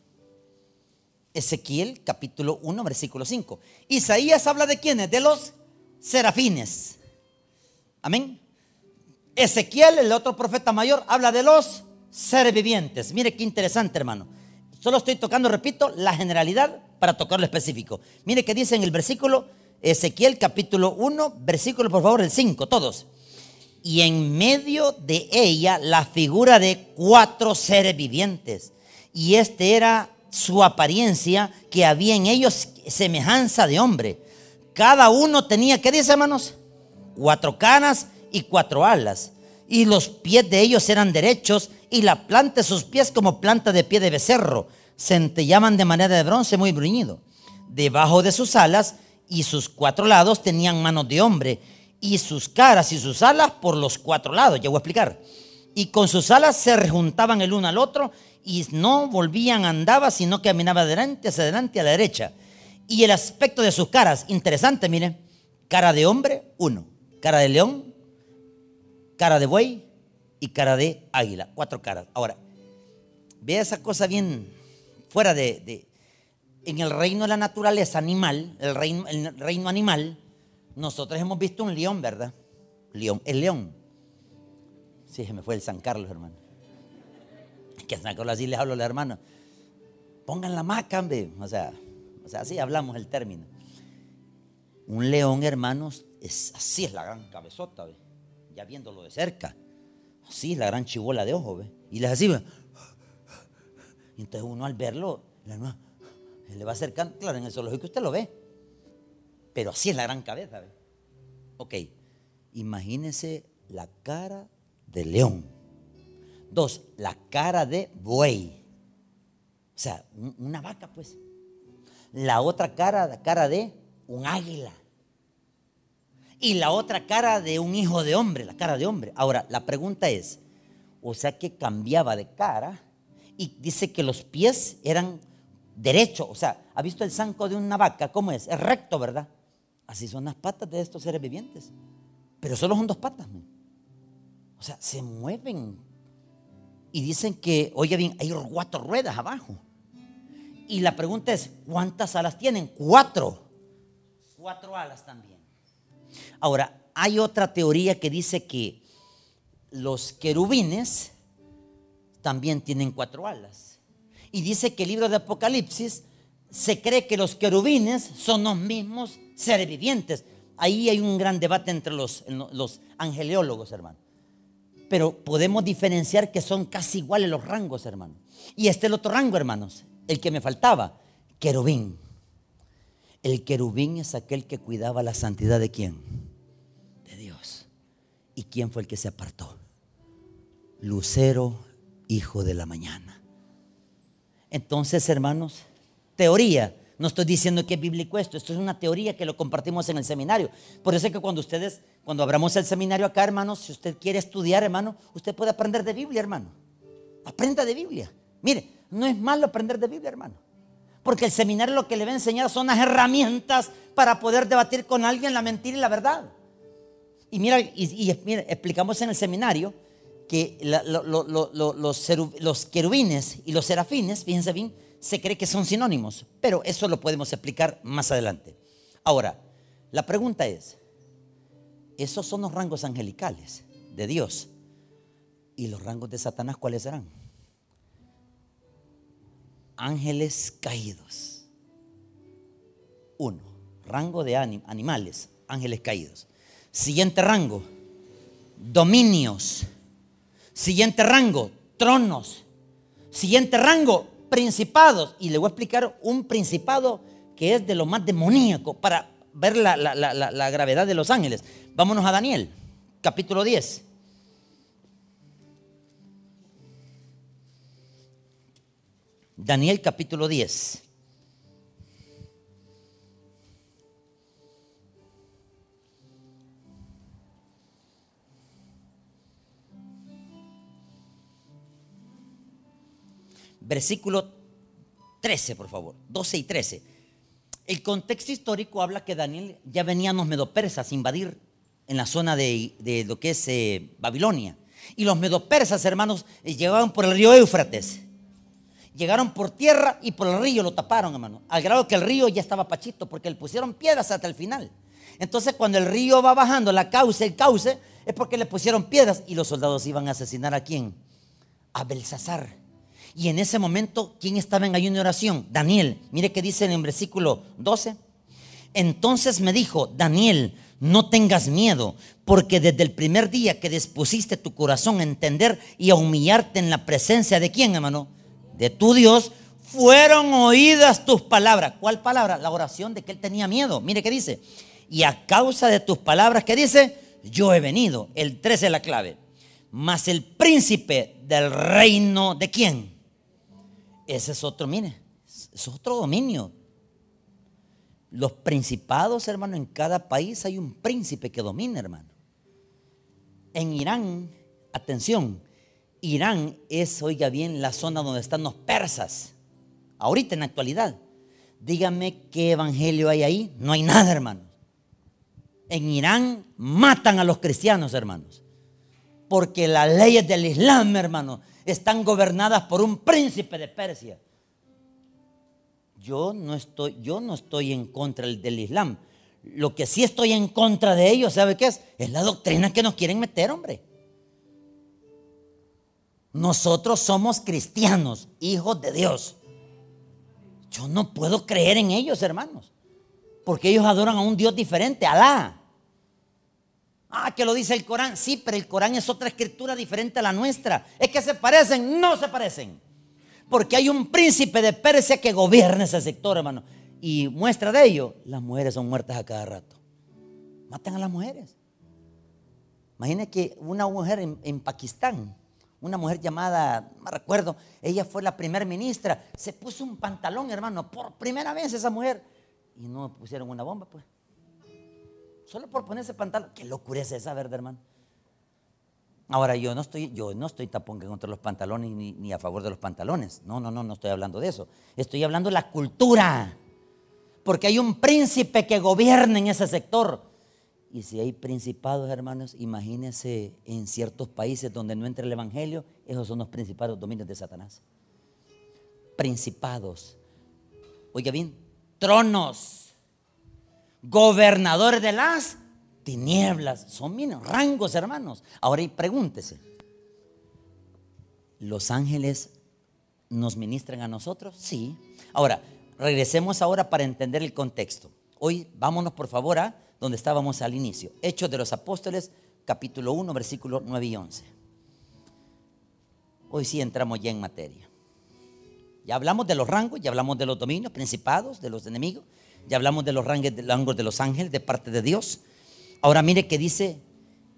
Ezequiel capítulo 1, versículo 5. Isaías habla de quiénes? De los serafines. Amén. Ezequiel, el otro profeta mayor, habla de los seres vivientes. Mire qué interesante, hermano. Solo estoy tocando, repito, la generalidad para tocar lo específico. Mire qué dice en el versículo Ezequiel capítulo 1, versículo por favor el 5, todos. Y en medio de ella la figura de cuatro seres vivientes. Y este era su apariencia, que había en ellos semejanza de hombre. Cada uno tenía, ¿qué dice hermanos? Cuatro caras y cuatro alas. Y los pies de ellos eran derechos y la planta de sus pies como planta de pie de becerro. Centellaban de manera de bronce muy bruñido. Debajo de sus alas y sus cuatro lados tenían manos de hombre y sus caras y sus alas por los cuatro lados. Ya a explicar. Y con sus alas se rejuntaban el uno al otro y no volvían, andaba, sino que caminaba adelante, hacia adelante, a la derecha. Y el aspecto de sus caras, interesante, miren, cara de hombre, uno, cara de león, cara de buey y cara de águila, cuatro caras. Ahora, vea esa cosa bien fuera de, en el reino de la naturaleza animal, el reino, el reino animal, nosotros hemos visto un león, ¿verdad? León, el león. Sí, se me fue el San Carlos, hermano que San así les hablo a los hermanos. Pongan la maca, O sea, o sea, así hablamos el término. Un león, hermanos, es, así es la gran cabezota, ya viéndolo de cerca. Así es la gran chibola de ojo, ¿ve? Y les así, Y entonces uno al verlo, le va acercando, claro, en el zoológico usted lo ve, pero así es la gran cabeza, ¿ve? Ok, imagínense la cara del león. Dos, la cara de buey. O sea, una vaca, pues. La otra cara, la cara de un águila. Y la otra cara de un hijo de hombre, la cara de hombre. Ahora, la pregunta es, o sea que cambiaba de cara y dice que los pies eran derechos. O sea, ¿ha visto el zanco de una vaca? ¿Cómo es? Es recto, ¿verdad? Así son las patas de estos seres vivientes. Pero solo son dos patas. O sea, se mueven y dicen que, oye bien, hay cuatro ruedas abajo. Y la pregunta es, ¿cuántas alas tienen? Cuatro. Cuatro alas también. Ahora, hay otra teoría que dice que los querubines también tienen cuatro alas. Y dice que el libro de Apocalipsis se cree que los querubines son los mismos seres vivientes. Ahí hay un gran debate entre los, los angeleólogos, hermano pero podemos diferenciar que son casi iguales los rangos, hermanos. Y este es el otro rango, hermanos, el que me faltaba, querubín. El querubín es aquel que cuidaba la santidad de quién? De Dios. ¿Y quién fue el que se apartó? Lucero, hijo de la mañana. Entonces, hermanos, teoría. No estoy diciendo que es bíblico esto, esto es una teoría que lo compartimos en el seminario. Por eso es que cuando ustedes, cuando abramos el seminario acá, hermanos, si usted quiere estudiar, hermano, usted puede aprender de Biblia, hermano. Aprenda de Biblia. Mire, no es malo aprender de Biblia, hermano. Porque el seminario lo que le va a enseñar son las herramientas para poder debatir con alguien la mentira y la verdad. Y mira, y, explicamos en el seminario que los, los querubines y los serafines, fíjense bien, se cree que son sinónimos, pero eso lo podemos explicar más adelante. Ahora, la pregunta es, esos son los rangos angelicales de Dios. ¿Y los rangos de Satanás cuáles serán? Ángeles caídos. Uno, rango de animales, ángeles caídos. Siguiente rango, dominios. Siguiente rango, tronos. Siguiente rango, principados. Y le voy a explicar un principado que es de lo más demoníaco para ver la, gravedad de los ángeles. Vámonos a Daniel, capítulo 10. Daniel capítulo 10. versículo 13, por favor, 12 y 13. El contexto histórico habla que Daniel ya venían los medopersas a invadir en la zona de, lo que es eh, Babilonia. Y los medopersas, hermanos, eh, llegaban por el río Éufrates. Llegaron por tierra y por el río lo taparon, hermano. Al grado que el río ya estaba pachito porque le pusieron piedras hasta el final. Entonces, cuando el río va bajando, la cauce, el cauce, es porque le pusieron piedras y los soldados iban a asesinar a quién? A Belsasar. Y en ese momento, ¿quién estaba en ayuno y oración? Daniel. Mire que dice en el versículo 12. Entonces me dijo, Daniel, no tengas miedo, porque desde el primer día que dispusiste tu corazón a entender y a humillarte en la presencia de quién, hermano, de tu Dios, fueron oídas tus palabras. ¿Cuál palabra? La oración de que él tenía miedo. Mire qué dice. Y a causa de tus palabras, ¿qué dice? Yo he venido. El 13 es la clave. Mas el príncipe del reino de quién? Ese es otro, mire, es otro dominio los principados, hermano, en cada país hay un príncipe que domina, hermano. En Irán, atención, Irán es, oiga bien, la zona donde están los persas. Ahorita en la actualidad. Dígame qué evangelio hay ahí. No hay nada, hermanos. En Irán matan a los cristianos, hermanos. Porque las leyes del Islam, hermano, están gobernadas por un príncipe de Persia. Yo no estoy, yo no estoy en contra del Islam. Lo que sí estoy en contra de ellos, ¿sabe qué es? Es la doctrina que nos quieren meter, hombre. Nosotros somos cristianos, hijos de Dios. Yo no puedo creer en ellos, hermanos. Porque ellos adoran a un Dios diferente, Alá. Ah, que lo dice el Corán. Sí, pero el Corán es otra escritura diferente a la nuestra. Es que se parecen, no se parecen porque hay un príncipe de Persia que gobierna ese sector, hermano. Y muestra de ello, las mujeres son muertas a cada rato. Matan a las mujeres. Imagínense que una mujer en, Pakistán, una mujer llamada, no recuerdo, ella fue la primera ministra, se puso un pantalón, hermano, por primera vez esa mujer. Y no pusieron una bomba, pues. Solo por ponerse pantalón. Qué locura es esa, ¿verdad, hermano? Ahora, yo no estoy, yo no estoy tampoco contra los pantalones ni, a favor de los pantalones. No, no, no, no estoy hablando de eso. Estoy hablando de la cultura. Porque hay un príncipe que gobierna en ese sector. Y si hay principados, hermanos, imagínense en ciertos países donde no entra el Evangelio, esos son los principados dominios de Satanás. Principados. Oiga bien, tronos, gobernadores de las tinieblas. Son rangos, hermanos. Ahora pregúntese. ¿Los ángeles nos ministran a nosotros? Sí. Ahora, regresemos ahora para entender el contexto. Hoy vámonos por favor a donde estábamos al inicio. Hechos de los Apóstoles, capítulo 1, versículos 9 y 11. Hoy sí entramos ya en materia. Ya hablamos de los rangos, ya hablamos de los dominios, principados, de los enemigos, ya hablamos de los rangos de los ángeles de parte de Dios. Ahora mire que dice,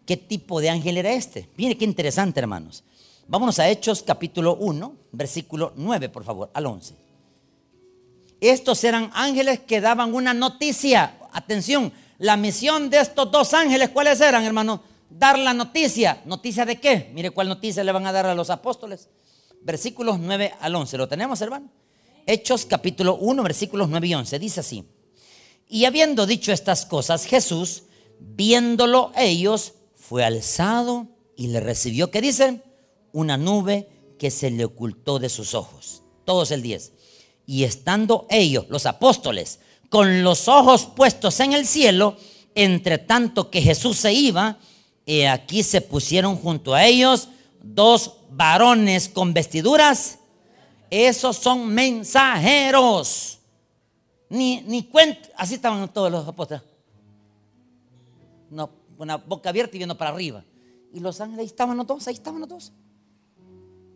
¿qué tipo de ángel era este? Mire qué interesante, hermanos. Vámonos a Hechos capítulo 1, versículo 9, por favor, al 11. Estos eran ángeles que daban una noticia. Atención, la misión de estos dos ángeles, ¿cuáles eran, hermano? Dar la noticia. ¿Noticia de qué? Mire cuál noticia le van a dar a los apóstoles. Versículos 9 al 11. ¿Lo tenemos, hermano? Hechos capítulo 1, versículos 9 y 11. Dice así. Y habiendo dicho estas cosas, Jesús Viéndolo ellos, fue alzado y le recibió, ¿qué dicen? Una nube que se le ocultó de sus ojos. Todos el 10. Y estando ellos, los apóstoles, con los ojos puestos en el cielo, entre tanto que Jesús se iba, y aquí se pusieron junto a ellos dos varones con vestiduras. Esos son mensajeros. Ni, ni cuenta, así estaban todos los apóstoles una, una boca abierta y viendo para arriba. Y los ángeles ahí estaban los dos, ahí estaban los dos.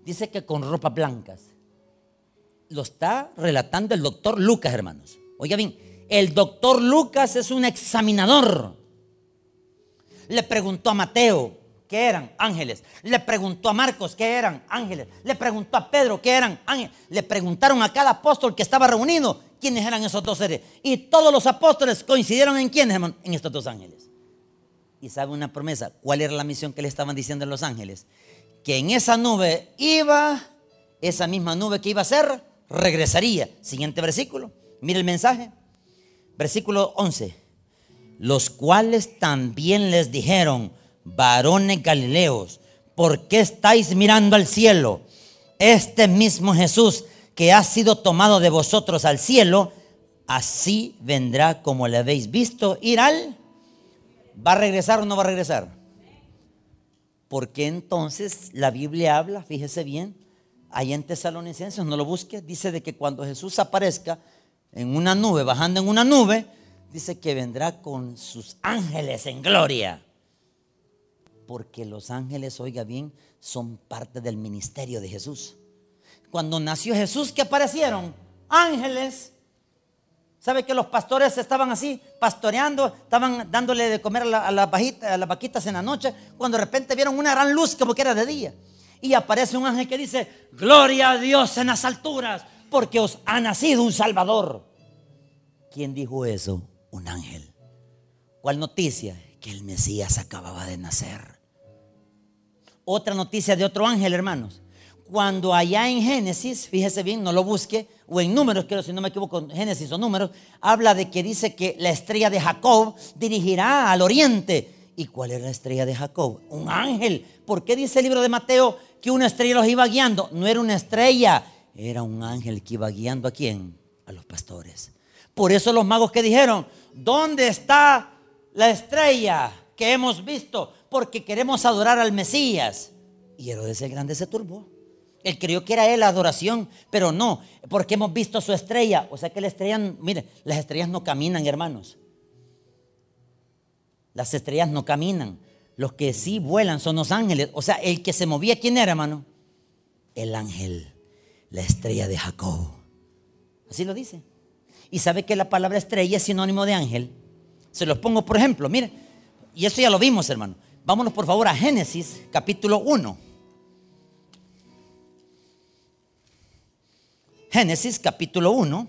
Dice que con ropas blancas. Lo está relatando el doctor Lucas, hermanos. Oiga bien, el doctor Lucas es un examinador. Le preguntó a Mateo, ¿qué eran? Ángeles. Le preguntó a Marcos, ¿qué eran? Ángeles. Le preguntó a Pedro, ¿qué eran? Ángeles. Le preguntaron a cada apóstol que estaba reunido, ¿quiénes eran esos dos seres? Y todos los apóstoles coincidieron en quiénes, hermano? En estos dos ángeles y sabe una promesa. ¿Cuál era la misión que le estaban diciendo los ángeles? Que en esa nube iba esa misma nube que iba a ser, regresaría. Siguiente versículo. Mire el mensaje. Versículo 11. Los cuales también les dijeron, varones galileos, ¿por qué estáis mirando al cielo? Este mismo Jesús que ha sido tomado de vosotros al cielo, así vendrá como le habéis visto ir al... ¿Va a regresar o no va a regresar? Porque entonces la Biblia habla, fíjese bien, ahí en Tesalonicenses, no lo busque, dice de que cuando Jesús aparezca en una nube, bajando en una nube, dice que vendrá con sus ángeles en gloria. Porque los ángeles, oiga bien, son parte del ministerio de Jesús. Cuando nació Jesús, ¿qué aparecieron? Ángeles. ¿Sabe que los pastores estaban así, pastoreando, estaban dándole de comer a, las vaquitas en la noche, cuando de repente vieron una gran luz como que era de día? Y aparece un ángel que dice, gloria a Dios en las alturas, porque os ha nacido un Salvador. ¿Quién dijo eso? Un ángel. ¿Cuál noticia? Que el Mesías acababa de nacer. Otra noticia de otro ángel, hermanos. Cuando allá en Génesis, fíjese bien, no lo busque, o en números, quiero si no me equivoco, Génesis o números, habla de que dice que la estrella de Jacob dirigirá al oriente. ¿Y cuál era la estrella de Jacob? Un ángel. ¿Por qué dice el libro de Mateo que una estrella los iba guiando? No era una estrella, era un ángel que iba guiando a quién? A los pastores. Por eso los magos que dijeron, ¿dónde está la estrella que hemos visto? Porque queremos adorar al Mesías. Y Herodes el Grande se turbó. Él creyó que era él la adoración, pero no, porque hemos visto su estrella. O sea que la estrella, mire, las estrellas no caminan, hermanos. Las estrellas no caminan. Los que sí vuelan son los ángeles. O sea, el que se movía, ¿quién era, hermano? El ángel, la estrella de Jacob. Así lo dice. Y sabe que la palabra estrella es sinónimo de ángel. Se los pongo por ejemplo, mire, y eso ya lo vimos, hermano. Vámonos por favor a Génesis capítulo 1. Génesis capítulo 1,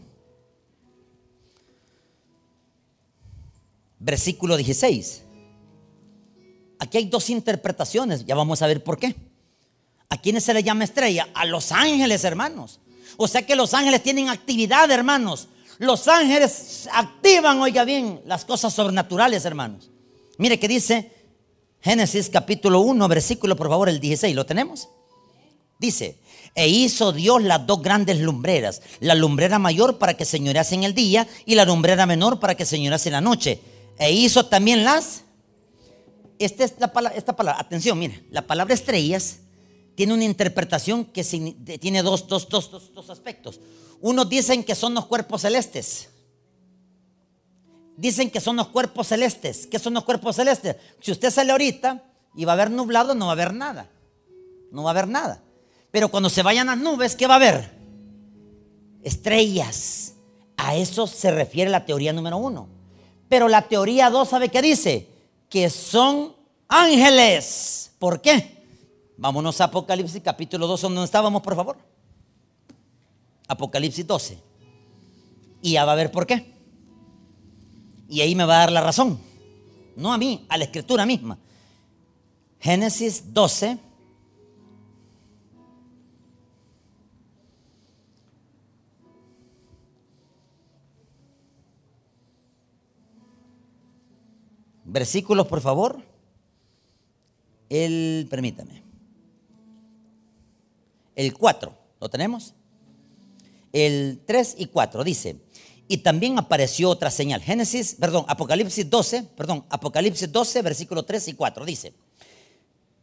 versículo 16. Aquí hay dos interpretaciones, ya vamos a ver por qué. ¿A quiénes se le llama estrella? A los ángeles, hermanos. O sea que los ángeles tienen actividad, hermanos. Los ángeles activan, oiga bien, las cosas sobrenaturales, hermanos. Mire que dice Génesis capítulo 1, versículo, por favor, el 16. ¿Lo tenemos? Dice, e hizo Dios las dos grandes lumbreras, la lumbrera mayor para que señorease en el día y la lumbrera menor para que señorease en la noche. E hizo también las... Esta es la palabra, esta palabra, atención, mire, la palabra estrellas tiene una interpretación que tiene dos, dos, dos, dos aspectos. Unos dicen que son los cuerpos celestes. Dicen que son los cuerpos celestes. ¿Qué son los cuerpos celestes? Si usted sale ahorita y va a haber nublado, no va a haber nada. No va a haber nada. Pero cuando se vayan las nubes, ¿qué va a haber? Estrellas. A eso se refiere la teoría número uno. Pero la teoría dos, ¿sabe qué dice? Que son ángeles. ¿Por qué? Vámonos a Apocalipsis capítulo 2, donde estábamos, por favor. Apocalipsis 12. Y ya va a ver por qué. Y ahí me va a dar la razón. No a mí, a la escritura misma. Génesis 12. Versículos, por favor. El, permítame. El 4, ¿lo tenemos? el 3 y 4 dice, y también apareció otra señal. Génesis, perdón, Apocalipsis 12, perdón, Apocalipsis 12, versículo 3 y 4 dice,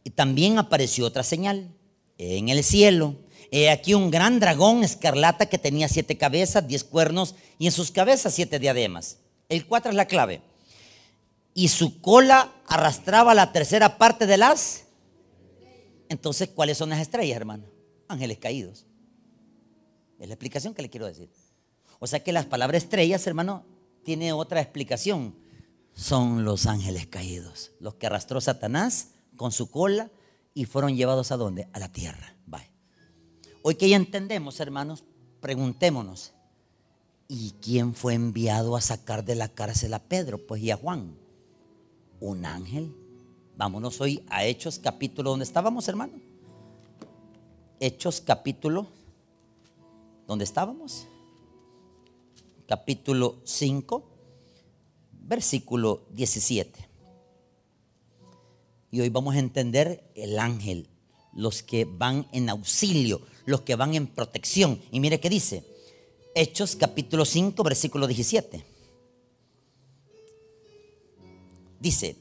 y también apareció otra señal en el cielo. He aquí un gran dragón escarlata que tenía siete cabezas, diez cuernos y en sus cabezas siete diademas. El 4 es la clave. Y su cola arrastraba la tercera parte de las. Entonces, ¿cuáles son las estrellas, hermano? Ángeles caídos. Es la explicación que le quiero decir. O sea que las palabras estrellas, hermano, tiene otra explicación. Son los ángeles caídos, los que arrastró Satanás con su cola y fueron llevados a dónde? A la tierra. Hoy que ya entendemos, hermanos, preguntémonos, ¿y quién fue enviado a sacar de la cárcel a Pedro? Pues y a Juan. Un ángel. Vámonos hoy a Hechos capítulo, ¿dónde estábamos, hermano? Hechos capítulo ¿Dónde estábamos? Capítulo 5, versículo 17. Y hoy vamos a entender el ángel, los que van en auxilio, los que van en protección. Y mire qué dice. Hechos capítulo 5, versículo 17. Dice,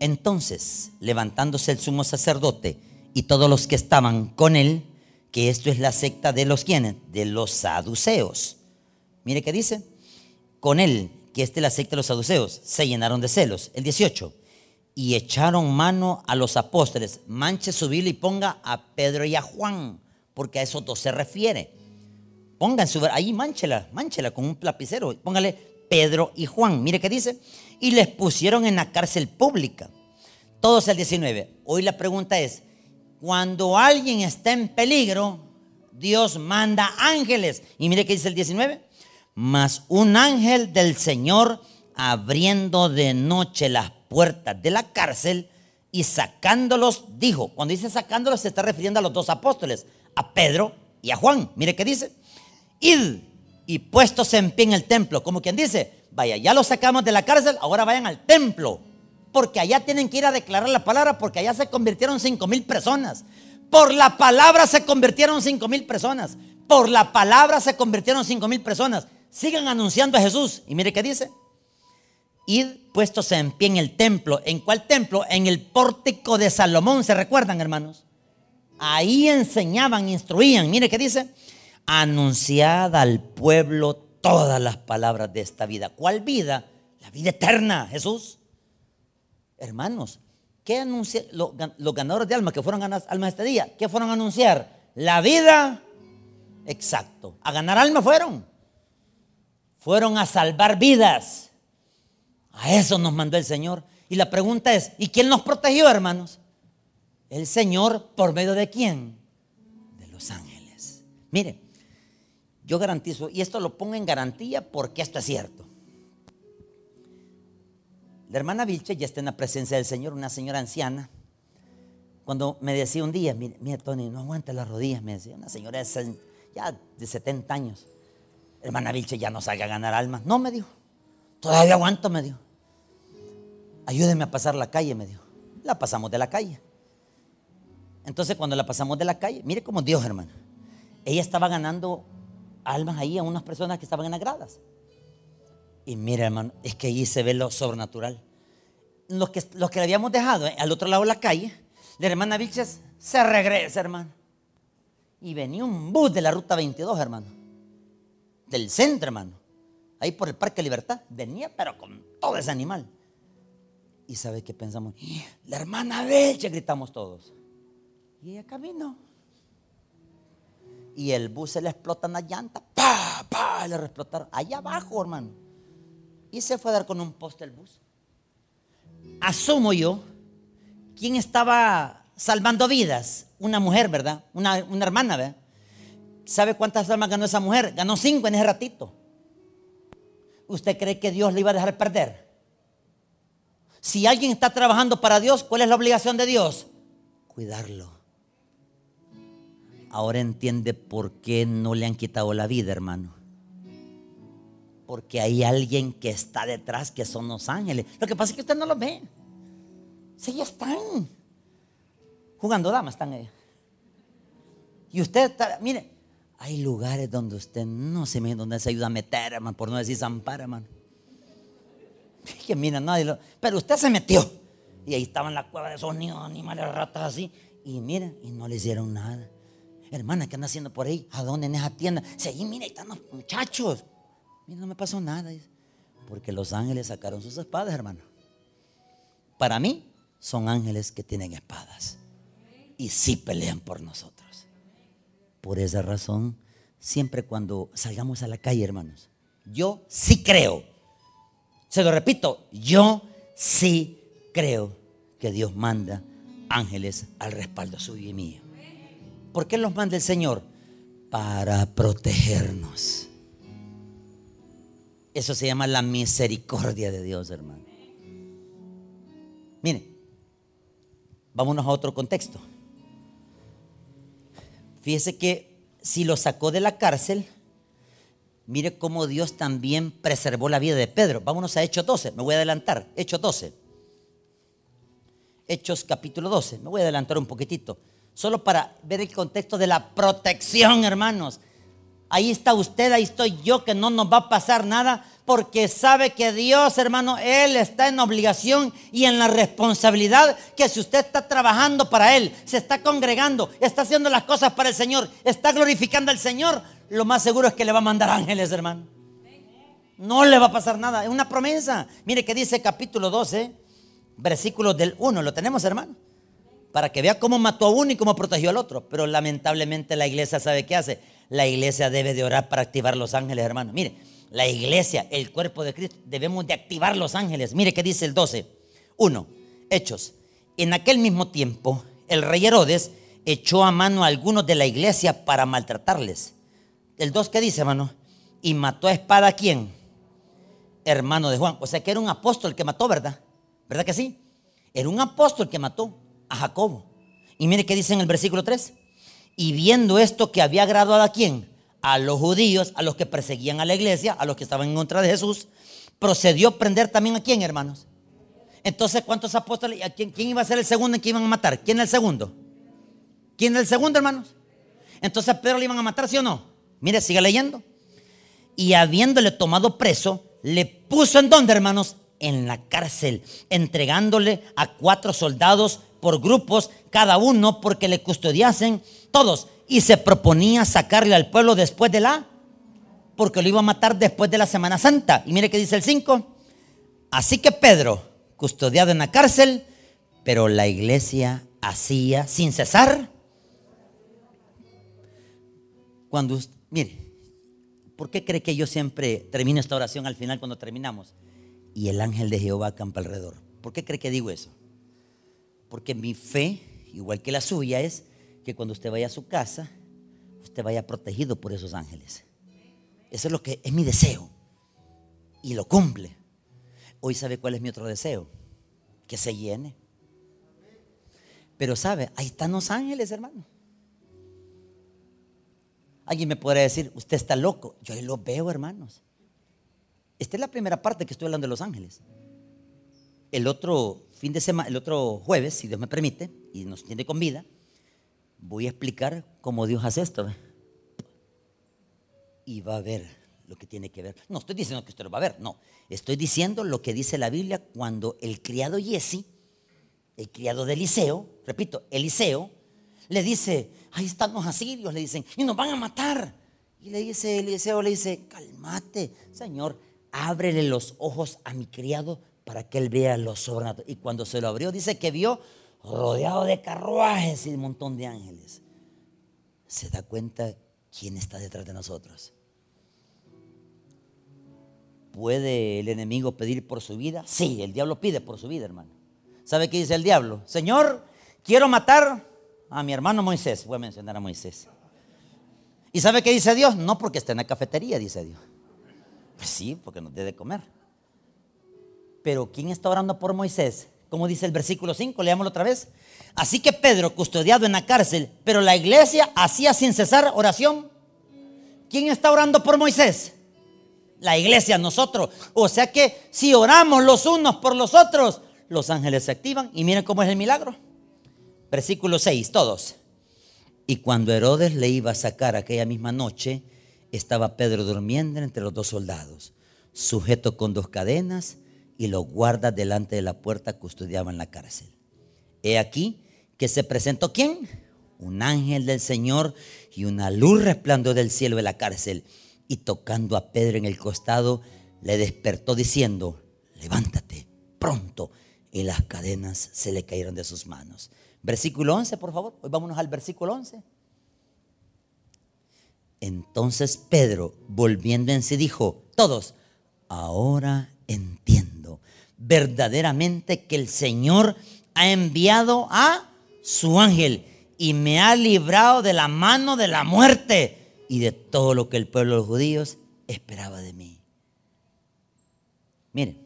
entonces, levantándose el sumo sacerdote y todos los que estaban con él, que esto es la secta de los quienes, de los saduceos. Mire qué dice, con él, que esta es la secta de los saduceos, se llenaron de celos. El 18, y echaron mano a los apóstoles. Manche su Biblia y ponga a Pedro y a Juan, porque a esos dos se refiere. Pongan su ahí manchela, manchela con un lapicero. Póngale Pedro y Juan. Mire qué dice. Y les pusieron en la cárcel pública. Todos el 19. Hoy la pregunta es, cuando alguien está en peligro, Dios manda ángeles. Y mire qué dice el 19. Mas un ángel del Señor abriendo de noche las puertas de la cárcel y sacándolos, dijo, cuando dice sacándolos se está refiriendo a los dos apóstoles, a Pedro y a Juan. Mire qué dice, id y puestos en pie en el templo, como quien dice, vaya, ya los sacamos de la cárcel, ahora vayan al templo, porque allá tienen que ir a declarar la palabra, porque allá se convirtieron cinco mil personas. Por la palabra se convirtieron cinco mil personas. Por la palabra se convirtieron cinco mil personas. Sigan anunciando a Jesús. Y mire qué dice id puestos en pie en el templo. ¿En cuál templo? En el pórtico de Salomón, ¿se recuerdan, hermanos? Ahí enseñaban, instruían. Mire qué dice. Anunciad al pueblo todas las palabras de esta vida. ¿Cuál vida? La vida eterna, Jesús. Hermanos, ¿qué anuncia los, ganadores de almas que fueron almas este día? ¿Qué fueron a anunciar? La vida. Exacto. A ganar almas fueron. Fueron a salvar vidas. A eso nos mandó el Señor. Y la pregunta es, ¿y quién nos protegió, hermanos? El Señor, ¿por medio de quién? De los ángeles. Mire, yo garantizo, y esto lo pongo en garantía porque esto es cierto. La hermana Vilche ya está en la presencia del Señor, una señora anciana. Cuando me decía un día, mire, Tony, no aguanta las rodillas, me decía, una señora de, ya de 70 años. Hermana Vilche, ya no salga a ganar almas. No, me dijo, todavía aguanto, me dijo ayúdeme a pasar la calle, me dijo. La pasamos de la calle. Entonces cuando la pasamos de la calle, mire cómo Dios, hermano. Ella estaba ganando almas ahí a unas personas que estaban en las gradas. Y mire, hermano, es que ahí se ve lo sobrenatural. Los que, los que le habíamos dejado eh, al otro lado de la calle, la hermana Vilches se regresa, hermano. Y venía un bus de la ruta 22, hermano. Del centro, hermano. Ahí por el Parque Libertad. Venía, pero con todo ese animal. Y sabe qué pensamos, la hermana Belcha, gritamos todos. Y ella caminó. Y el bus se le explota en la llanta, pa, pa, le explotaron. Allá abajo, hermano. Y se fue a dar con un poste el bus. Asumo yo, ¿quién estaba salvando vidas? Una mujer, ¿verdad? Una, una hermana, ¿verdad? ¿Sabe cuántas almas ganó esa mujer? Ganó cinco en ese ratito. ¿Usted cree que Dios le iba a dejar perder? Si alguien está trabajando para Dios, ¿cuál es la obligación de Dios? Cuidarlo. Ahora entiende por qué no le han quitado la vida, hermano. Porque hay alguien que está detrás, que son los ángeles. Lo que pasa es que usted no lo ve. Si ellos están jugando damas, están ahí. Y usted está, mire, hay lugares donde usted no se ve, donde se ayuda a meter, hermano, por no decir zampar, hermano. Que mira, nadie Pero usted se metió. Y ahí estaba en la cueva de esos niños, animales, ratas así. Y miren, y no le hicieron nada. Hermana, ¿qué anda haciendo por ahí? ¿A dónde en esa tienda? Ahí, mira, ahí están los muchachos. Mira, no me pasó nada. Porque los ángeles sacaron sus espadas, hermano. Para mí, son ángeles que tienen espadas. Y sí pelean por nosotros. Por esa razón, siempre cuando salgamos a la calle, hermanos, yo sí creo se lo repito, yo sí creo que Dios manda ángeles al respaldo suyo y mío. ¿Por qué los manda el Señor? Para protegernos. Eso se llama la misericordia de Dios, hermano. Mire, vámonos a otro contexto. Fíjese que si lo sacó de la cárcel, mire cómo Dios también preservó la vida de Pedro. Vámonos a Hechos 12, me voy a adelantar, Hechos 12. Hechos capítulo 12, me voy a adelantar un poquitito, solo para ver el contexto de la protección, hermanos. Ahí está usted, ahí estoy yo, que no nos va a pasar nada, porque sabe que Dios, hermano, Él está en obligación y en la responsabilidad que si usted está trabajando para Él, se está congregando, está haciendo las cosas para el Señor, está glorificando al Señor, lo más seguro es que le va a mandar ángeles, hermano. No le va a pasar nada, es una promesa. Mire que dice capítulo 12, versículos del 1, ¿lo tenemos, hermano? Para que vea cómo mató a uno y cómo protegió al otro. Pero lamentablemente la iglesia sabe qué hace. La iglesia debe de orar para activar los ángeles, hermano. Mire, la iglesia, el cuerpo de Cristo, debemos de activar los ángeles. Mire qué dice el 12. 1. Hechos. En aquel mismo tiempo, el rey Herodes echó a mano a algunos de la iglesia para maltratarles. El 2, ¿qué dice, hermano? Y mató a espada a quién? Hermano de Juan. O sea que era un apóstol que mató, ¿verdad? ¿Verdad que sí? Era un apóstol que mató a Jacobo. Y mire qué dice en el versículo 3. Y viendo esto que había agradado a quién? a los judíos, a los que perseguían a la iglesia, a los que estaban en contra de Jesús, procedió a prender también a quién, hermanos. Entonces, ¿cuántos apóstoles? quién, quién, iba a ser el segundo en que iban a matar? ¿Quién el segundo? ¿Quién el segundo, hermanos? Entonces, Pedro le iban a matar, ¿sí o no? Mire, sigue leyendo. Y habiéndole tomado preso, le puso en dónde, hermanos? En la cárcel, entregándole a cuatro soldados por grupos, cada uno porque le custodiasen todos y se proponía sacarle al pueblo después de la, porque lo iba a matar después de la Semana Santa. Y mire que dice el 5. Así que Pedro, custodiado en la cárcel, pero la iglesia hacía sin cesar. Cuando, mire, ¿por qué cree que yo siempre termino esta oración al final cuando terminamos? Y el ángel de Jehová acampa alrededor. ¿Por qué cree que digo eso? Porque mi fe, igual que la suya, es que cuando usted vaya a su casa, usted vaya protegido por esos ángeles. Eso es lo que es mi deseo. Y lo cumple. Hoy sabe cuál es mi otro deseo. Que se llene. Pero sabe, ahí están los ángeles, hermano. Alguien me podrá decir, usted está loco. Yo ahí lo veo, hermanos. Esta es la primera parte que estoy hablando de los ángeles. El otro fin de semana, el otro jueves, si Dios me permite, y nos tiene con vida, voy a explicar cómo Dios hace esto. Y va a ver lo que tiene que ver. No estoy diciendo que usted lo va a ver, no. Estoy diciendo lo que dice la Biblia cuando el criado Jesse, el criado de Eliseo, repito, Eliseo, le dice, ahí están los asirios, le dicen, y nos van a matar. Y le dice Eliseo, le dice, cálmate, Señor, ábrele los ojos a mi criado para que él vea lo sobrenatural. Y cuando se lo abrió, dice que vio rodeado de carruajes y un montón de ángeles, se da cuenta quién está detrás de nosotros. ¿Puede el enemigo pedir por su vida? Sí, el diablo pide por su vida, hermano. ¿Sabe qué dice el diablo? Señor, quiero matar a mi hermano Moisés. Voy a mencionar a Moisés. ¿Y sabe qué dice Dios? No porque esté en la cafetería, dice Dios. Pues sí, porque nos debe comer. Pero ¿quién está orando por Moisés? como dice el versículo 5, leámoslo otra vez. Así que Pedro, custodiado en la cárcel, pero la iglesia hacía sin cesar oración. ¿Quién está orando por Moisés? La iglesia, nosotros. O sea que si oramos los unos por los otros, los ángeles se activan. Y miren cómo es el milagro. Versículo 6, todos. Y cuando Herodes le iba a sacar aquella misma noche, estaba Pedro durmiendo entre los dos soldados, sujeto con dos cadenas y los guardas delante de la puerta custodiaban la cárcel. He aquí que se presentó quién? Un ángel del Señor y una luz resplandó del cielo de la cárcel y tocando a Pedro en el costado le despertó diciendo, levántate pronto. Y las cadenas se le cayeron de sus manos. Versículo 11, por favor. Hoy vámonos al versículo 11. Entonces Pedro, volviendo en sí, dijo, todos, ahora entiendo verdaderamente que el Señor ha enviado a su ángel y me ha librado de la mano de la muerte y de todo lo que el pueblo de los judíos esperaba de mí. Miren,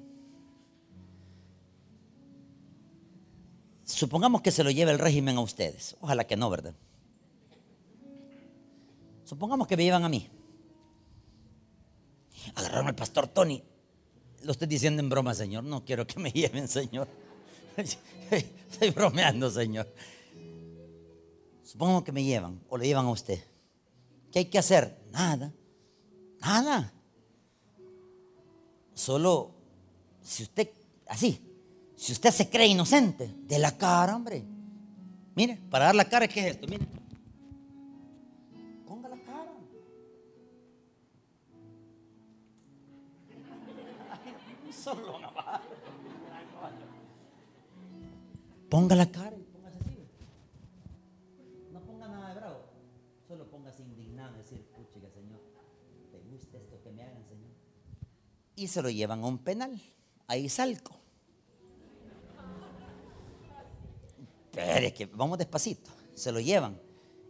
supongamos que se lo lleve el régimen a ustedes. Ojalá que no, ¿verdad? Supongamos que me llevan a mí. Agarraron al pastor Tony. Lo estoy diciendo en broma, Señor. No quiero que me lleven, Señor. Estoy bromeando, Señor. Supongamos que me llevan o le llevan a usted. ¿Qué hay que hacer? Nada. Nada. Solo si usted, así, si usted se cree inocente, de la cara, hombre. Mire, para dar la cara, ¿qué es esto? Mire. Solo Ponga la cara y póngase así. No ponga nada de bravo. Solo póngase indignado y decir, puchiga, Señor, ¿te gusta esto que me hagan, Señor? Y se lo llevan a un penal. Ahí salco. Pero es que vamos despacito. Se lo llevan.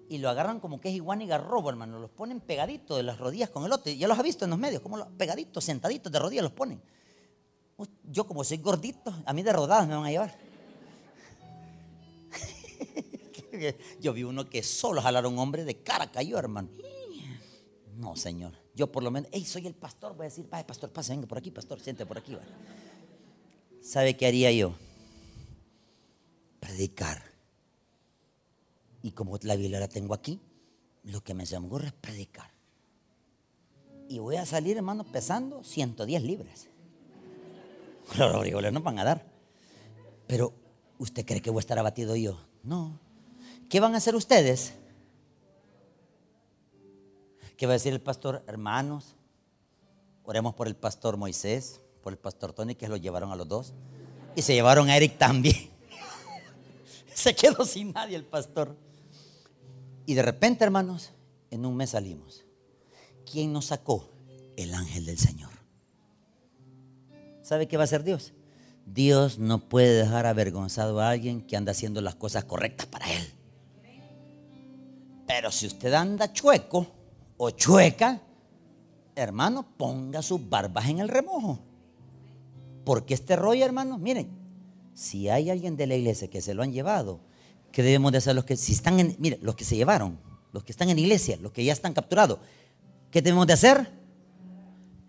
Y lo agarran como que es iguana y garrobo, hermano. Los ponen pegaditos de las rodillas con el otro. Ya los ha visto en los medios, como los pegaditos, sentaditos de rodillas los ponen. Yo como soy gordito, a mí de rodadas me van a llevar. Yo vi uno que solo jalaron un hombre de cara cayó, hermano. No, señor. Yo por lo menos, hey, soy el pastor, voy a decir, vaya, pastor, pase, venga por aquí, pastor, siente por aquí. ¿Sabe qué haría yo? Predicar. Y como la Biblia la tengo aquí, lo que me se me ocurre es predicar. Y voy a salir, hermano, pesando 110 libras. Los no van a dar. Pero, ¿usted cree que voy a estar abatido yo? No. ¿Qué van a hacer ustedes? ¿Qué va a decir el pastor? Hermanos, oremos por el pastor Moisés, por el pastor Tony, que lo llevaron a los dos. Y se llevaron a Eric también. se quedó sin nadie el pastor. Y de repente, hermanos, en un mes salimos. ¿Quién nos sacó? El ángel del Señor. ¿Sabe qué va a hacer Dios? Dios no puede dejar avergonzado a alguien que anda haciendo las cosas correctas para Él. Pero si usted anda chueco o chueca, hermano, ponga sus barbas en el remojo. Porque este rollo, hermano, miren, si hay alguien de la iglesia que se lo han llevado, ¿qué debemos de hacer los que si están los que se llevaron, los que están en iglesia, los que ya están capturados? ¿Qué debemos de hacer?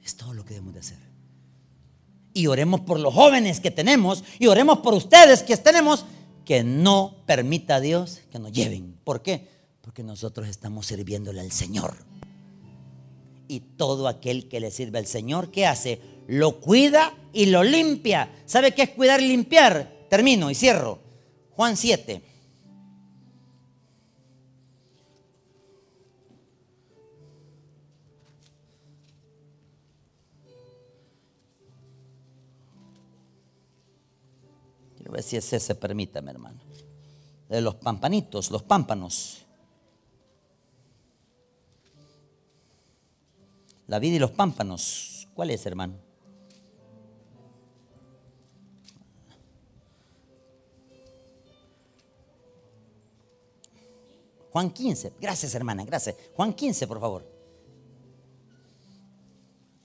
Es todo lo que debemos de hacer. Y oremos por los jóvenes que tenemos y oremos por ustedes que tenemos que no permita a Dios que nos lleven. ¿Por qué? Porque nosotros estamos sirviéndole al Señor. Y todo aquel que le sirve al Señor, ¿qué hace? Lo cuida y lo limpia. ¿Sabe qué es cuidar y limpiar? Termino y cierro. Juan 7. Quiero ver si ese se permítame, hermano. De los pampanitos, los pámpanos. La vida y los pámpanos. ¿Cuál es, hermano? Juan 15. Gracias, hermana, gracias. Juan 15, por favor.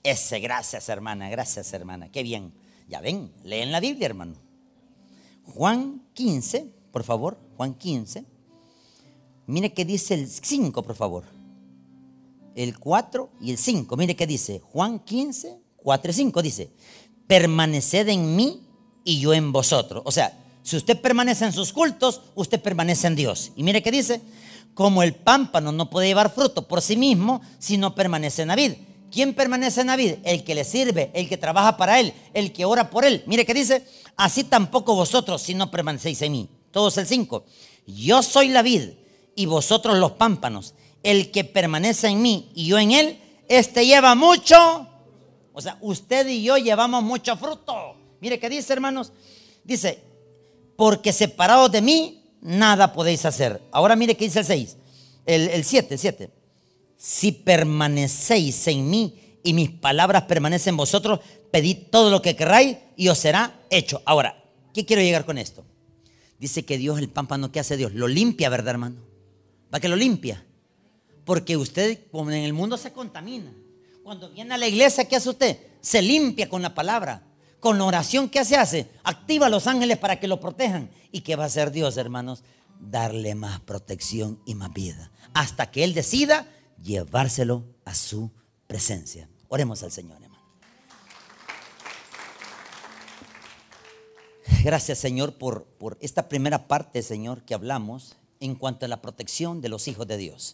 Ese, gracias, hermana, gracias, hermana. Qué bien. Ya ven, leen la Biblia, hermano. Juan 15, por favor. Juan 15. Mire qué dice el 5, por favor el 4 y el 5. Mire qué dice. Juan 15, 4 y 5 dice, permaneced en mí y yo en vosotros. O sea, si usted permanece en sus cultos, usted permanece en Dios. Y mire qué dice, como el pámpano no puede llevar fruto por sí mismo si no permanece en la vid. ¿Quién permanece en la vid? El que le sirve, el que trabaja para él, el que ora por él. Mire qué dice, así tampoco vosotros si no permanecéis en mí. Todos el 5. Yo soy la vid y vosotros los pámpanos el que permanece en mí y yo en él, este lleva mucho. O sea, usted y yo llevamos mucho fruto. Mire qué dice, hermanos. Dice, porque separados de mí, nada podéis hacer. Ahora mire qué dice el 6. El 7, el 7. Si permanecéis en mí y mis palabras permanecen en vosotros, pedid todo lo que queráis y os será hecho. Ahora, ¿qué quiero llegar con esto? Dice que Dios, el pámpano, ¿qué hace Dios? Lo limpia, ¿verdad, hermano? ¿Para que lo limpia? Porque usted, como en el mundo se contamina. Cuando viene a la iglesia, ¿qué hace usted? Se limpia con la palabra. Con la oración, ¿qué se hace? Activa a los ángeles para que lo protejan. ¿Y qué va a hacer Dios, hermanos? Darle más protección y más vida. Hasta que Él decida llevárselo a su presencia. Oremos al Señor, hermano. Gracias, Señor, por, por esta primera parte, Señor, que hablamos en cuanto a la protección de los hijos de Dios.